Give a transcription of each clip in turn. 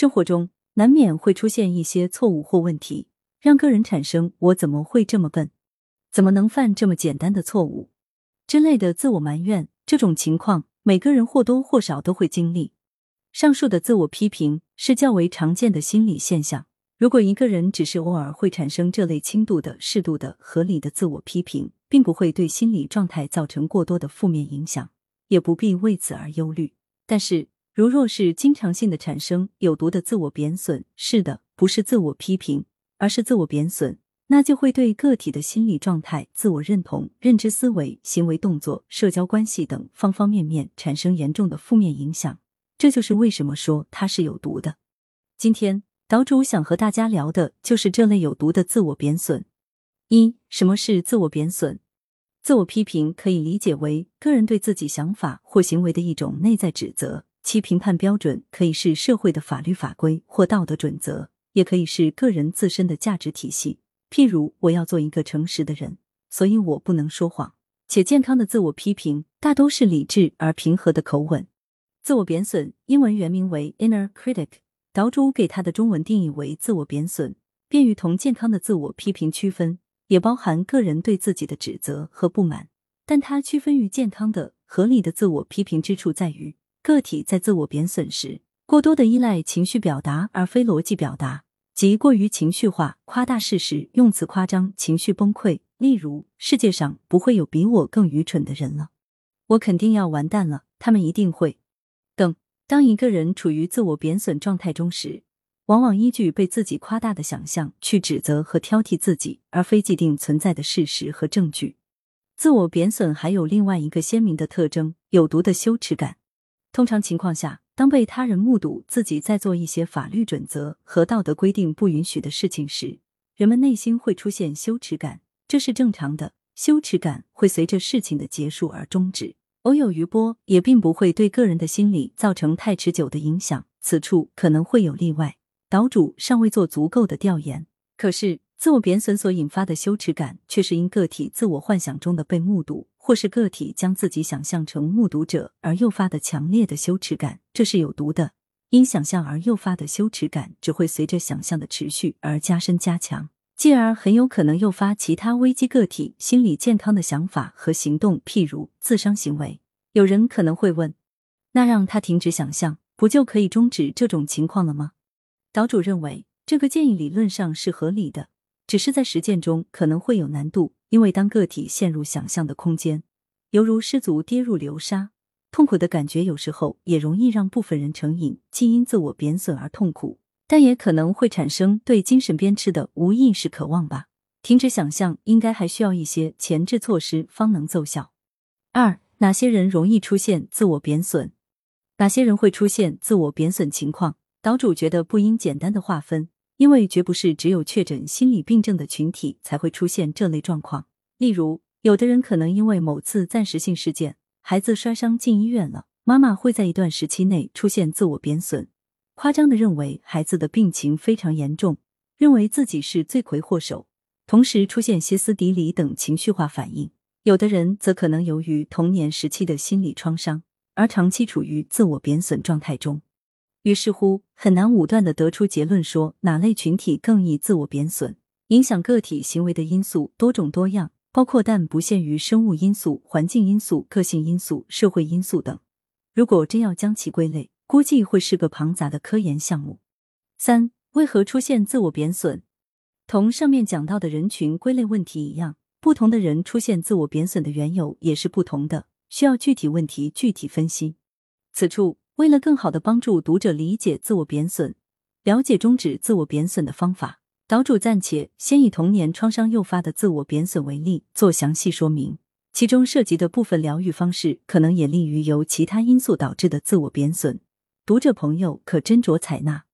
生活中难免会出现一些错误或问题，让个人产生“我怎么会这么笨，怎么能犯这么简单的错误”之类的自我埋怨。这种情况，每个人或多或少都会经历。上述的自我批评是较为常见的心理现象。如果一个人只是偶尔会产生这类轻度的、适度的、合理的自我批评，并不会对心理状态造成过多的负面影响，也不必为此而忧虑。但是，如若是经常性的产生有毒的自我贬损，是的，不是自我批评，而是自我贬损，那就会对个体的心理状态、自我认同、认知思维、行为动作、社交关系等方方面面产生严重的负面影响。这就是为什么说它是有毒的。今天。岛主想和大家聊的就是这类有毒的自我贬损。一、什么是自我贬损？自我批评可以理解为个人对自己想法或行为的一种内在指责，其评判标准可以是社会的法律法规或道德准则，也可以是个人自身的价值体系。譬如，我要做一个诚实的人，所以我不能说谎。且健康的自我批评大都是理智而平和的口吻。自我贬损英文原名为 inner critic。岛主给他的中文定义为自我贬损，便于同健康的自我批评区分，也包含个人对自己的指责和不满。但它区分于健康的、合理的自我批评之处在于，个体在自我贬损时，过多的依赖情绪表达而非逻辑表达，即过于情绪化、夸大事实、用词夸张、情绪崩溃。例如，世界上不会有比我更愚蠢的人了，我肯定要完蛋了，他们一定会等。当一个人处于自我贬损状态中时，往往依据被自己夸大的想象去指责和挑剔自己，而非既定存在的事实和证据。自我贬损还有另外一个鲜明的特征：有毒的羞耻感。通常情况下，当被他人目睹自己在做一些法律准则和道德规定不允许的事情时，人们内心会出现羞耻感，这是正常的。羞耻感会随着事情的结束而终止。偶有余波，也并不会对个人的心理造成太持久的影响。此处可能会有例外，岛主尚未做足够的调研。可是，自我贬损所引发的羞耻感，却是因个体自我幻想中的被目睹，或是个体将自己想象成目睹者而诱发的强烈的羞耻感。这是有毒的，因想象而诱发的羞耻感，只会随着想象的持续而加深加强。继而很有可能诱发其他危机个体心理健康的想法和行动，譬如自伤行为。有人可能会问：那让他停止想象，不就可以终止这种情况了吗？岛主认为，这个建议理论上是合理的，只是在实践中可能会有难度，因为当个体陷入想象的空间，犹如失足跌入流沙，痛苦的感觉有时候也容易让部分人成瘾，既因自我贬损而痛苦。但也可能会产生对精神鞭笞的无意识渴望吧。停止想象应该还需要一些前置措施方能奏效。二，哪些人容易出现自我贬损？哪些人会出现自我贬损情况？岛主觉得不应简单的划分，因为绝不是只有确诊心理病症的群体才会出现这类状况。例如，有的人可能因为某次暂时性事件，孩子摔伤进医院了，妈妈会在一段时期内出现自我贬损。夸张的认为孩子的病情非常严重，认为自己是罪魁祸首，同时出现歇斯底里等情绪化反应。有的人则可能由于童年时期的心理创伤，而长期处于自我贬损状态中。于是乎，很难武断的得出结论说哪类群体更易自我贬损。影响个体行为的因素多种多样，包括但不限于生物因素、环境因素、个性因素、社会因素等。如果真要将其归类，估计会是个庞杂的科研项目。三、为何出现自我贬损？同上面讲到的人群归类问题一样，不同的人出现自我贬损的缘由也是不同的，需要具体问题具体分析。此处为了更好的帮助读者理解自我贬损，了解终止自我贬损的方法，岛主暂且先以童年创伤诱发的自我贬损为例做详细说明。其中涉及的部分疗愈方式，可能也利于由其他因素导致的自我贬损。读者朋友可斟酌采纳。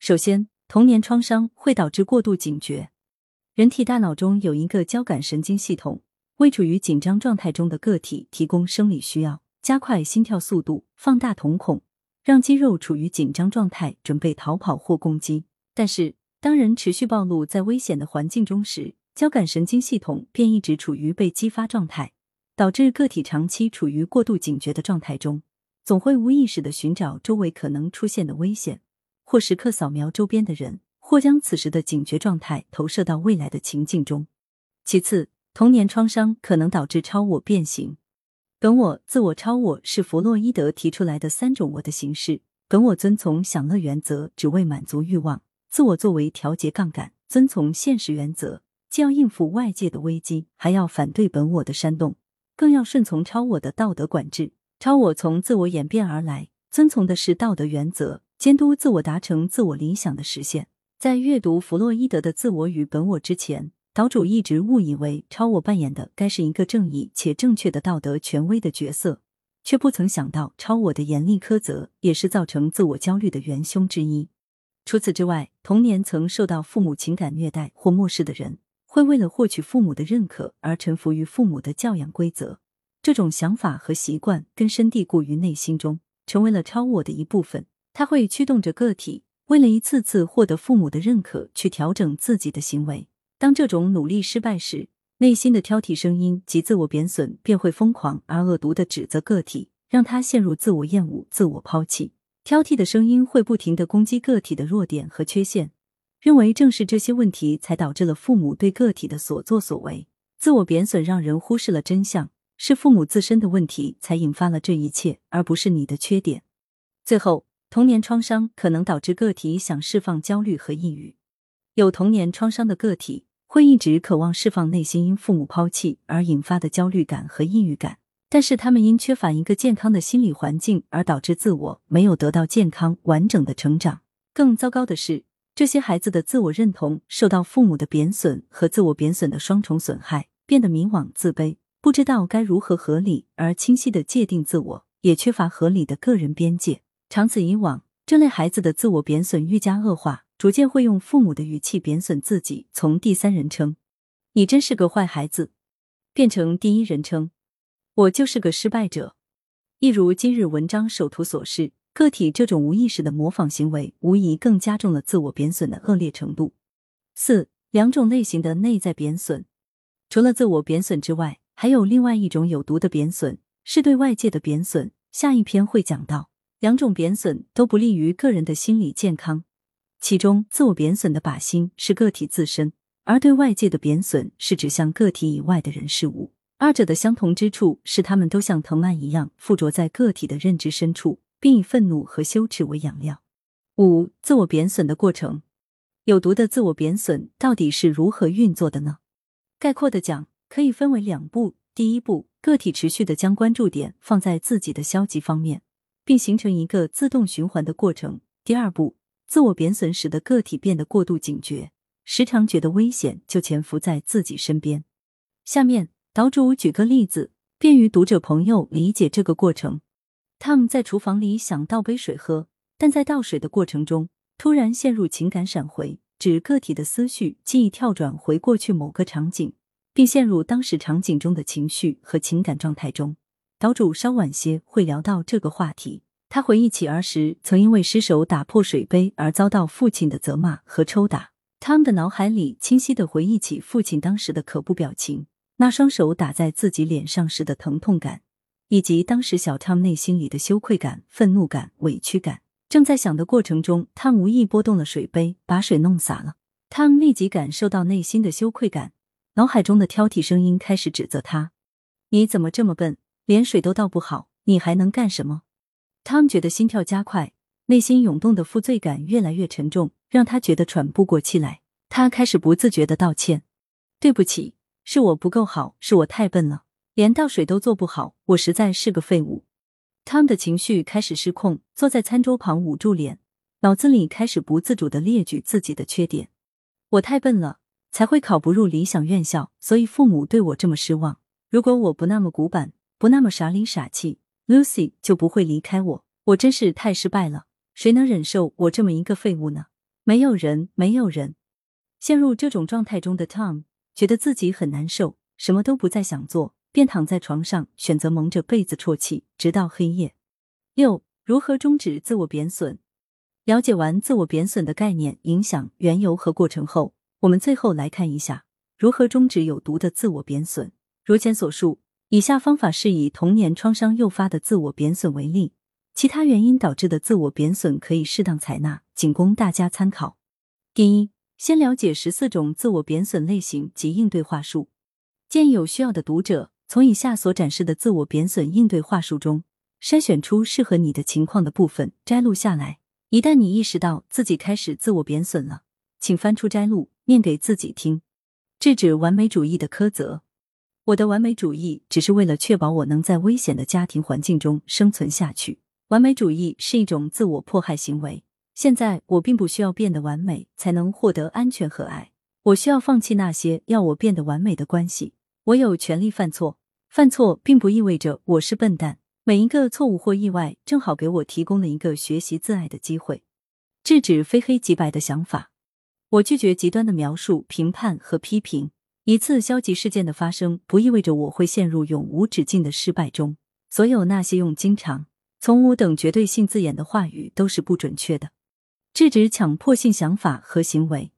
首先，童年创伤会导致过度警觉。人体大脑中有一个交感神经系统，为处于紧张状态中的个体提供生理需要，加快心跳速度，放大瞳孔，让肌肉处于紧张状态，准备逃跑或攻击。但是，当人持续暴露在危险的环境中时，交感神经系统便一直处于被激发状态，导致个体长期处于过度警觉的状态中。总会无意识的寻找周围可能出现的危险，或时刻扫描周边的人，或将此时的警觉状态投射到未来的情境中。其次，童年创伤可能导致超我变形。本我、自我、超我是弗洛伊德提出来的三种我的形式。本我遵从享乐原则，只为满足欲望；自我作为调节杠杆，遵从现实原则，既要应付外界的危机，还要反对本我的煽动，更要顺从超我的道德管制。超我从自我演变而来，遵从的是道德原则，监督自我达成自我理想的实现。在阅读弗洛伊德的自我与本我之前，岛主一直误以为超我扮演的该是一个正义且正确的道德权威的角色，却不曾想到超我的严厉苛责也是造成自我焦虑的元凶之一。除此之外，童年曾受到父母情感虐待或漠视的人，会为了获取父母的认可而臣服于父母的教养规则。这种想法和习惯根深蒂固于内心中，成为了超我的一部分。它会驱动着个体，为了一次次获得父母的认可，去调整自己的行为。当这种努力失败时，内心的挑剔声音及自我贬损便会疯狂而恶毒的指责个体，让他陷入自我厌恶、自我抛弃。挑剔的声音会不停的攻击个体的弱点和缺陷，认为正是这些问题才导致了父母对个体的所作所为。自我贬损让人忽视了真相。是父母自身的问题才引发了这一切，而不是你的缺点。最后，童年创伤可能导致个体想释放焦虑和抑郁。有童年创伤的个体会一直渴望释放内心因父母抛弃而引发的焦虑感和抑郁感，但是他们因缺乏一个健康的心理环境而导致自我没有得到健康完整的成长。更糟糕的是，这些孩子的自我认同受到父母的贬损和自我贬损的双重损害，变得迷惘自卑。不知道该如何合理而清晰的界定自我，也缺乏合理的个人边界。长此以往，这类孩子的自我贬损愈加恶化，逐渐会用父母的语气贬损自己，从第三人称“你真是个坏孩子”变成第一人称“我就是个失败者”。一如今日文章首图所示，个体这种无意识的模仿行为，无疑更加重了自我贬损的恶劣程度。四两种类型的内在贬损，除了自我贬损之外。还有另外一种有毒的贬损，是对外界的贬损。下一篇会讲到，两种贬损都不利于个人的心理健康。其中，自我贬损的靶心是个体自身，而对外界的贬损是指向个体以外的人事物。二者的相同之处是，他们都像藤蔓一样附着在个体的认知深处，并以愤怒和羞耻为养料。五、自我贬损的过程，有毒的自我贬损到底是如何运作的呢？概括的讲。可以分为两步：第一步，个体持续的将关注点放在自己的消极方面，并形成一个自动循环的过程；第二步，自我贬损使得个体变得过度警觉，时常觉得危险就潜伏在自己身边。下面岛主举个例子，便于读者朋友理解这个过程。Tom 在厨房里想倒杯水喝，但在倒水的过程中，突然陷入情感闪回，指个体的思绪记忆跳转回过去某个场景。并陷入当时场景中的情绪和情感状态中。岛主稍晚些会聊到这个话题。他回忆起儿时曾因为失手打破水杯而遭到父亲的责骂和抽打。汤姆的脑海里清晰的回忆起父亲当时的可怖表情，那双手打在自己脸上时的疼痛感，以及当时小汤内心里的羞愧感、愤怒感、委屈感。正在想的过程中，他无意拨动了水杯，把水弄洒了。他立即感受到内心的羞愧感。脑海中的挑剔声音开始指责他：“你怎么这么笨，连水都倒不好，你还能干什么？”他们觉得心跳加快，内心涌动的负罪感越来越沉重，让他觉得喘不过气来。他开始不自觉的道歉：“对不起，是我不够好，是我太笨了，连倒水都做不好，我实在是个废物。”他们的情绪开始失控，坐在餐桌旁捂住脸，脑子里开始不自主的列举自己的缺点：“我太笨了。”才会考不入理想院校，所以父母对我这么失望。如果我不那么古板，不那么傻里傻气，Lucy 就不会离开我。我真是太失败了，谁能忍受我这么一个废物呢？没有人，没有人。陷入这种状态中的 Tom 觉得自己很难受，什么都不再想做，便躺在床上，选择蒙着被子啜泣，直到黑夜。六、如何终止自我贬损？了解完自我贬损的概念、影响、缘由和过程后。我们最后来看一下如何终止有毒的自我贬损。如前所述，以下方法是以童年创伤诱发的自我贬损为例，其他原因导致的自我贬损可以适当采纳，仅供大家参考。第一，先了解十四种自我贬损类型及应对话术。建议有需要的读者从以下所展示的自我贬损应对话术中筛选出适合你的情况的部分，摘录下来。一旦你意识到自己开始自我贬损了，请翻出摘录，念给自己听。制止完美主义的苛责。我的完美主义只是为了确保我能在危险的家庭环境中生存下去。完美主义是一种自我迫害行为。现在我并不需要变得完美才能获得安全和爱。我需要放弃那些要我变得完美的关系。我有权利犯错，犯错并不意味着我是笨蛋。每一个错误或意外，正好给我提供了一个学习自爱的机会。制止非黑即白的想法。我拒绝极端的描述、评判和批评。一次消极事件的发生，不意味着我会陷入永无止境的失败中。所有那些用经常。从无等绝对性字眼的话语都是不准确的。制止强迫性想法和行为。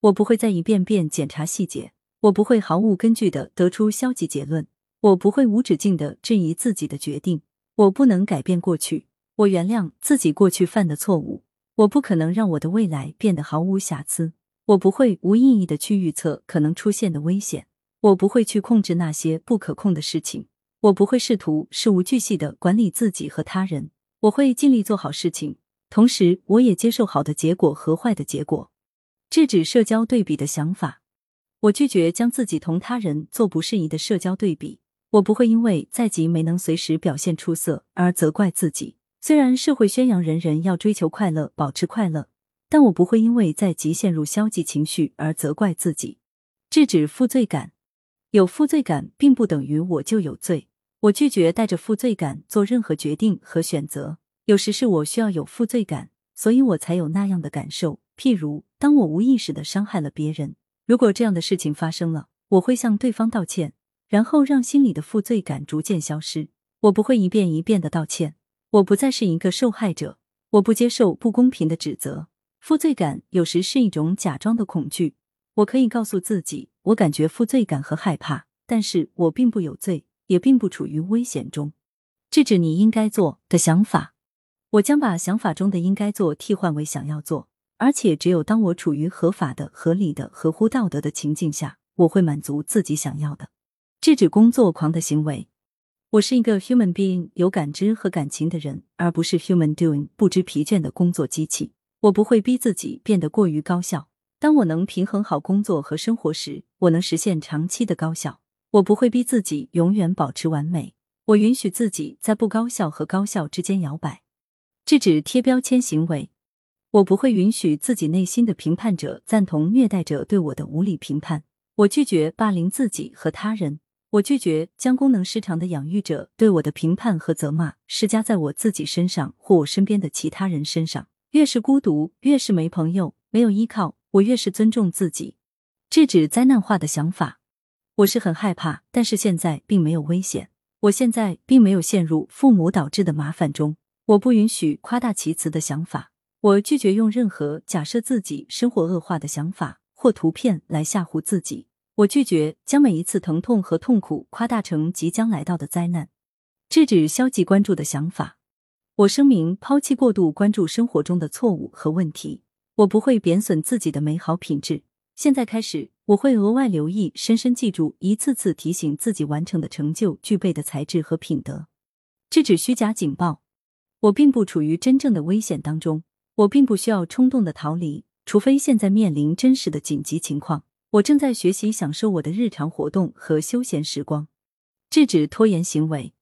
我不会再一遍遍检查细节，我不会毫无根据的得出消极结论，我不会无止境的质疑自己的决定。我不能改变过去，我原谅自己过去犯的错误。我不可能让我的未来变得毫无瑕疵。我不会无意义的去预测可能出现的危险。我不会去控制那些不可控的事情。我不会试图事无巨细的管理自己和他人，我会尽力做好事情，同时我也接受好的结果和坏的结果。制止社交对比的想法，我拒绝将自己同他人做不适宜的社交对比。我不会因为在即没能随时表现出色而责怪自己。虽然社会宣扬人人要追求快乐、保持快乐，但我不会因为在即陷入消极情绪而责怪自己。制止负罪感，有负罪感并不等于我就有罪。我拒绝带着负罪感做任何决定和选择。有时是我需要有负罪感，所以我才有那样的感受。譬如，当我无意识的伤害了别人，如果这样的事情发生了，我会向对方道歉，然后让心里的负罪感逐渐消失。我不会一遍一遍的道歉。我不再是一个受害者。我不接受不公平的指责。负罪感有时是一种假装的恐惧。我可以告诉自己，我感觉负罪感和害怕，但是我并不有罪。也并不处于危险中。制止你应该做的想法，我将把想法中的应该做替换为想要做，而且只有当我处于合法的、合理的、合乎道德的情境下，我会满足自己想要的。制止工作狂的行为，我是一个 human being，有感知和感情的人，而不是 human doing，不知疲倦的工作机器。我不会逼自己变得过于高效。当我能平衡好工作和生活时，我能实现长期的高效。我不会逼自己永远保持完美，我允许自己在不高效和高效之间摇摆。制止贴标签行为，我不会允许自己内心的评判者赞同虐待者对我的无理评判。我拒绝霸凌自己和他人，我拒绝将功能失常的养育者对我的评判和责骂施加在我自己身上或我身边的其他人身上。越是孤独，越是没朋友、没有依靠，我越是尊重自己。制止灾难化的想法。我是很害怕，但是现在并没有危险。我现在并没有陷入父母导致的麻烦中。我不允许夸大其词的想法。我拒绝用任何假设自己生活恶化的想法或图片来吓唬自己。我拒绝将每一次疼痛和痛苦夸大成即将来到的灾难。制止消极关注的想法。我声明，抛弃过度关注生活中的错误和问题。我不会贬损自己的美好品质。现在开始。我会额外留意，深深记住，一次次提醒自己完成的成就具备的才智和品德。制止虚假警报。我并不处于真正的危险当中，我并不需要冲动的逃离，除非现在面临真实的紧急情况。我正在学习享受我的日常活动和休闲时光。制止拖延行为。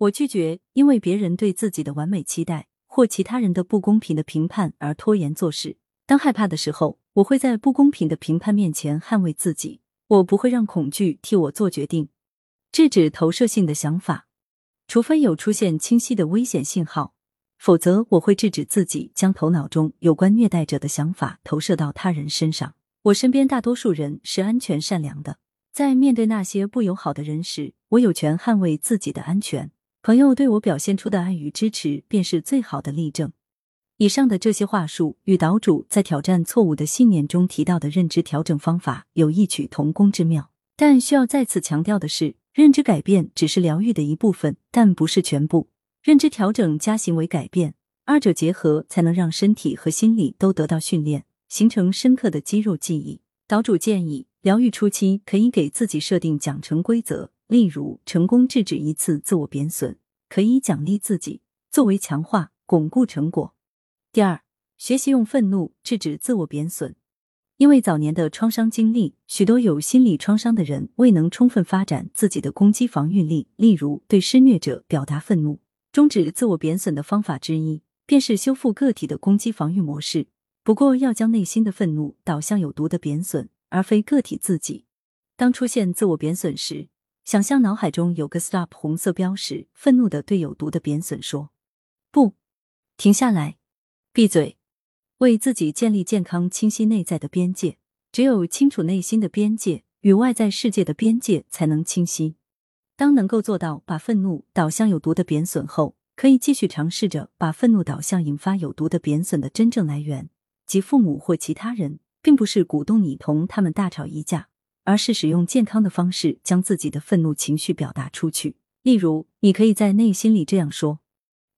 我拒绝因为别人对自己的完美期待或其他人的不公平的评判而拖延做事。当害怕的时候。我会在不公平的评判面前捍卫自己，我不会让恐惧替我做决定。制止投射性的想法，除非有出现清晰的危险信号，否则我会制止自己将头脑中有关虐待者的想法投射到他人身上。我身边大多数人是安全善良的，在面对那些不友好的人时，我有权捍卫自己的安全。朋友对我表现出的爱与支持，便是最好的例证。以上的这些话术与岛主在挑战错误的信念中提到的认知调整方法有异曲同工之妙，但需要再次强调的是，认知改变只是疗愈的一部分，但不是全部。认知调整加行为改变，二者结合才能让身体和心理都得到训练，形成深刻的肌肉记忆。岛主建议，疗愈初期可以给自己设定奖惩规则，例如成功制止一次自我贬损，可以奖励自己，作为强化巩固成果。第二，学习用愤怒制止自我贬损。因为早年的创伤经历，许多有心理创伤的人未能充分发展自己的攻击防御力，例如对施虐者表达愤怒。终止自我贬损的方法之一，便是修复个体的攻击防御模式。不过，要将内心的愤怒导向有毒的贬损，而非个体自己。当出现自我贬损时，想象脑海中有个 stop 红色标识，愤怒的对有毒的贬损说：“不，停下来，闭嘴。”为自己建立健康、清晰内在的边界。只有清楚内心的边界，与外在世界的边界才能清晰。当能够做到把愤怒导向有毒的贬损后，可以继续尝试着把愤怒导向引发有毒的贬损的真正来源，即父母或其他人，并不是鼓动你同他们大吵一架，而是使用健康的方式将自己的愤怒情绪表达出去。例如，你可以在内心里这样说：“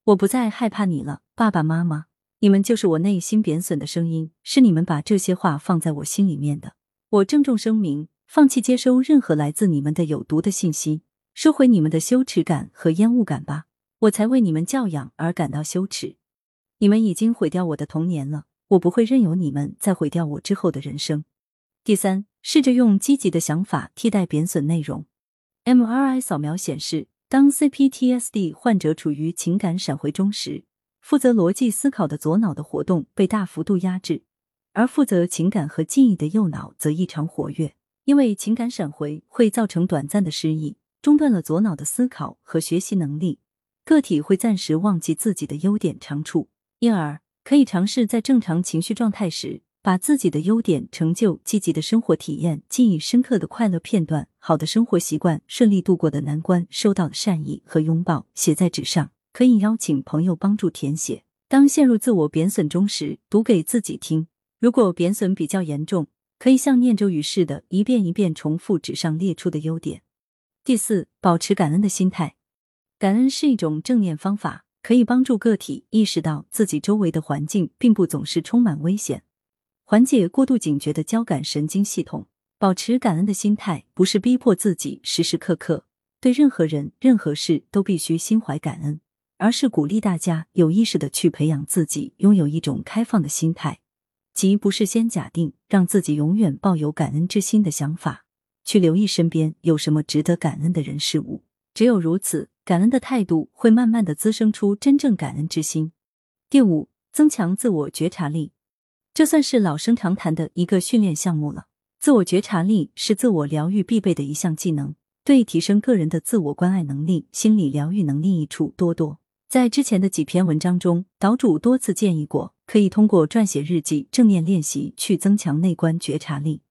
我不再害怕你了，爸爸妈妈，你们就是我内心贬损的声音，是你们把这些话放在我心里面的。我郑重声明，放弃接收任何来自你们的有毒的信息。”收回你们的羞耻感和厌恶感吧，我才为你们教养而感到羞耻。你们已经毁掉我的童年了，我不会任由你们再毁掉我之后的人生。第三，试着用积极的想法替代贬损内容。MRI 扫描显示，当 CPTSD 患者处于情感闪回中时，负责逻辑思考的左脑的活动被大幅度压制，而负责情感和记忆的右脑则异常活跃。因为情感闪回会造成短暂的失忆。中断了左脑的思考和学习能力，个体会暂时忘记自己的优点长处，因而可以尝试在正常情绪状态时，把自己的优点、成就、积极的生活体验、记忆深刻的快乐片段、好的生活习惯、顺利度过的难关、收到的善意和拥抱写在纸上，可以邀请朋友帮助填写。当陷入自我贬损中时，读给自己听。如果贬损比较严重，可以像念咒语似的，一遍一遍重复纸上列出的优点。第四，保持感恩的心态。感恩是一种正念方法，可以帮助个体意识到自己周围的环境并不总是充满危险，缓解过度警觉的交感神经系统。保持感恩的心态，不是逼迫自己时时刻刻对任何人、任何事都必须心怀感恩，而是鼓励大家有意识的去培养自己拥有一种开放的心态，即不是先假定让自己永远抱有感恩之心的想法。去留意身边有什么值得感恩的人事物，只有如此，感恩的态度会慢慢的滋生出真正感恩之心。第五，增强自我觉察力，这算是老生常谈的一个训练项目了。自我觉察力是自我疗愈必备的一项技能，对提升个人的自我关爱能力、心理疗愈能力益处多多。在之前的几篇文章中，岛主多次建议过，可以通过撰写日记、正念练习去增强内观觉察力。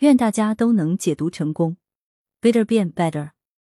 愿大家都能解读成功，better 变 better。